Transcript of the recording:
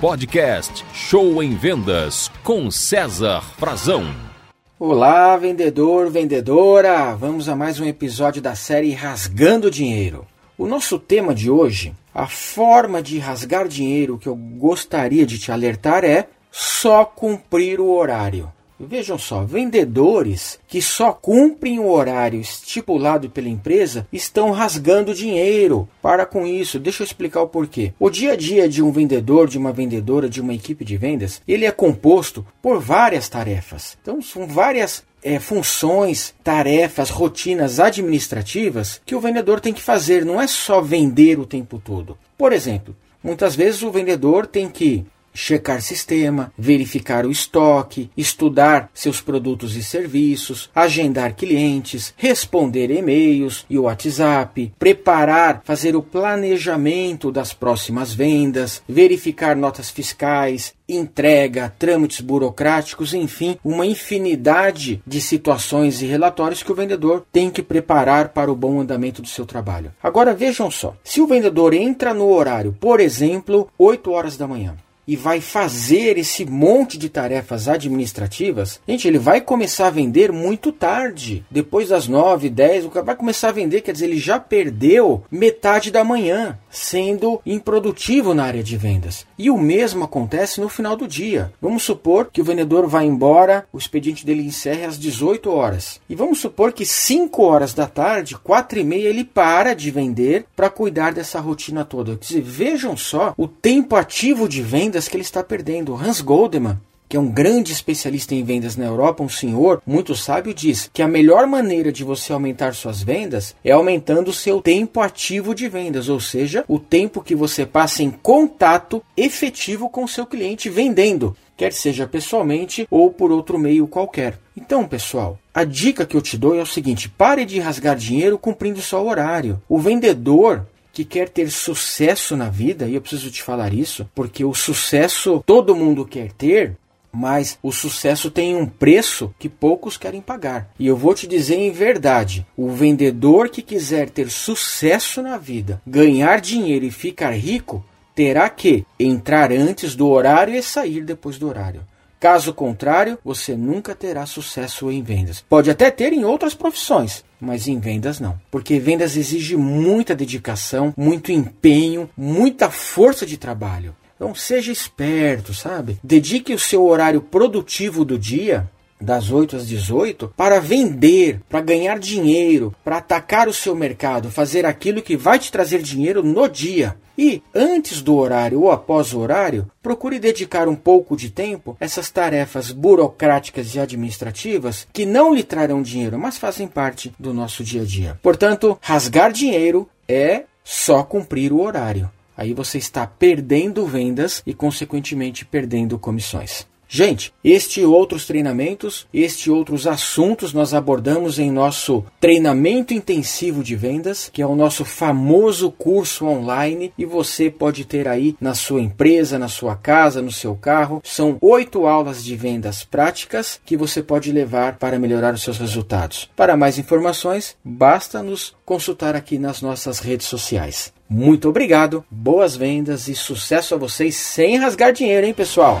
Podcast Show em Vendas com César Frazão. Olá, vendedor, vendedora! Vamos a mais um episódio da série Rasgando Dinheiro. O nosso tema de hoje, a forma de rasgar dinheiro que eu gostaria de te alertar é só cumprir o horário. Vejam só, vendedores que só cumprem o horário estipulado pela empresa estão rasgando dinheiro. Para com isso, deixa eu explicar o porquê. O dia a dia de um vendedor, de uma vendedora, de uma equipe de vendas, ele é composto por várias tarefas. Então, são várias é, funções, tarefas, rotinas administrativas que o vendedor tem que fazer. Não é só vender o tempo todo. Por exemplo, muitas vezes o vendedor tem que checar sistema, verificar o estoque, estudar seus produtos e serviços, agendar clientes, responder e-mails e WhatsApp, preparar, fazer o planejamento das próximas vendas, verificar notas fiscais, entrega, trâmites burocráticos, enfim, uma infinidade de situações e relatórios que o vendedor tem que preparar para o bom andamento do seu trabalho. Agora vejam só, se o vendedor entra no horário, por exemplo, 8 horas da manhã, e vai fazer esse monte de tarefas administrativas, gente, ele vai começar a vender muito tarde. Depois das 9, 10, o cara vai começar a vender, quer dizer, ele já perdeu metade da manhã, sendo improdutivo na área de vendas. E o mesmo acontece no final do dia. Vamos supor que o vendedor vai embora, o expediente dele encerre às 18 horas. E vamos supor que 5 horas da tarde, 4 e meia, ele para de vender para cuidar dessa rotina toda. Quer dizer, vejam só o tempo ativo de venda vendas que ele está perdendo. Hans Goldman, que é um grande especialista em vendas na Europa, um senhor muito sábio, diz que a melhor maneira de você aumentar suas vendas é aumentando o seu tempo ativo de vendas, ou seja, o tempo que você passa em contato efetivo com o seu cliente vendendo, quer seja pessoalmente ou por outro meio qualquer. Então, pessoal, a dica que eu te dou é o seguinte: pare de rasgar dinheiro cumprindo só o horário. O vendedor que quer ter sucesso na vida, e eu preciso te falar isso, porque o sucesso todo mundo quer ter, mas o sucesso tem um preço que poucos querem pagar. E eu vou te dizer em verdade: o vendedor que quiser ter sucesso na vida, ganhar dinheiro e ficar rico, terá que entrar antes do horário e sair depois do horário. Caso contrário, você nunca terá sucesso em vendas. Pode até ter em outras profissões, mas em vendas não. Porque vendas exige muita dedicação, muito empenho, muita força de trabalho. Então seja esperto, sabe? Dedique o seu horário produtivo do dia das 8 às 18 para vender, para ganhar dinheiro, para atacar o seu mercado, fazer aquilo que vai te trazer dinheiro no dia. E antes do horário ou após o horário, procure dedicar um pouco de tempo a essas tarefas burocráticas e administrativas que não lhe trarão dinheiro, mas fazem parte do nosso dia a dia. Portanto, rasgar dinheiro é só cumprir o horário. Aí você está perdendo vendas e, consequentemente, perdendo comissões. Gente, este e outros treinamentos, este e outros assuntos nós abordamos em nosso treinamento intensivo de vendas, que é o nosso famoso curso online e você pode ter aí na sua empresa, na sua casa, no seu carro. São oito aulas de vendas práticas que você pode levar para melhorar os seus resultados. Para mais informações, basta nos consultar aqui nas nossas redes sociais. Muito obrigado, boas vendas e sucesso a vocês sem rasgar dinheiro, hein, pessoal?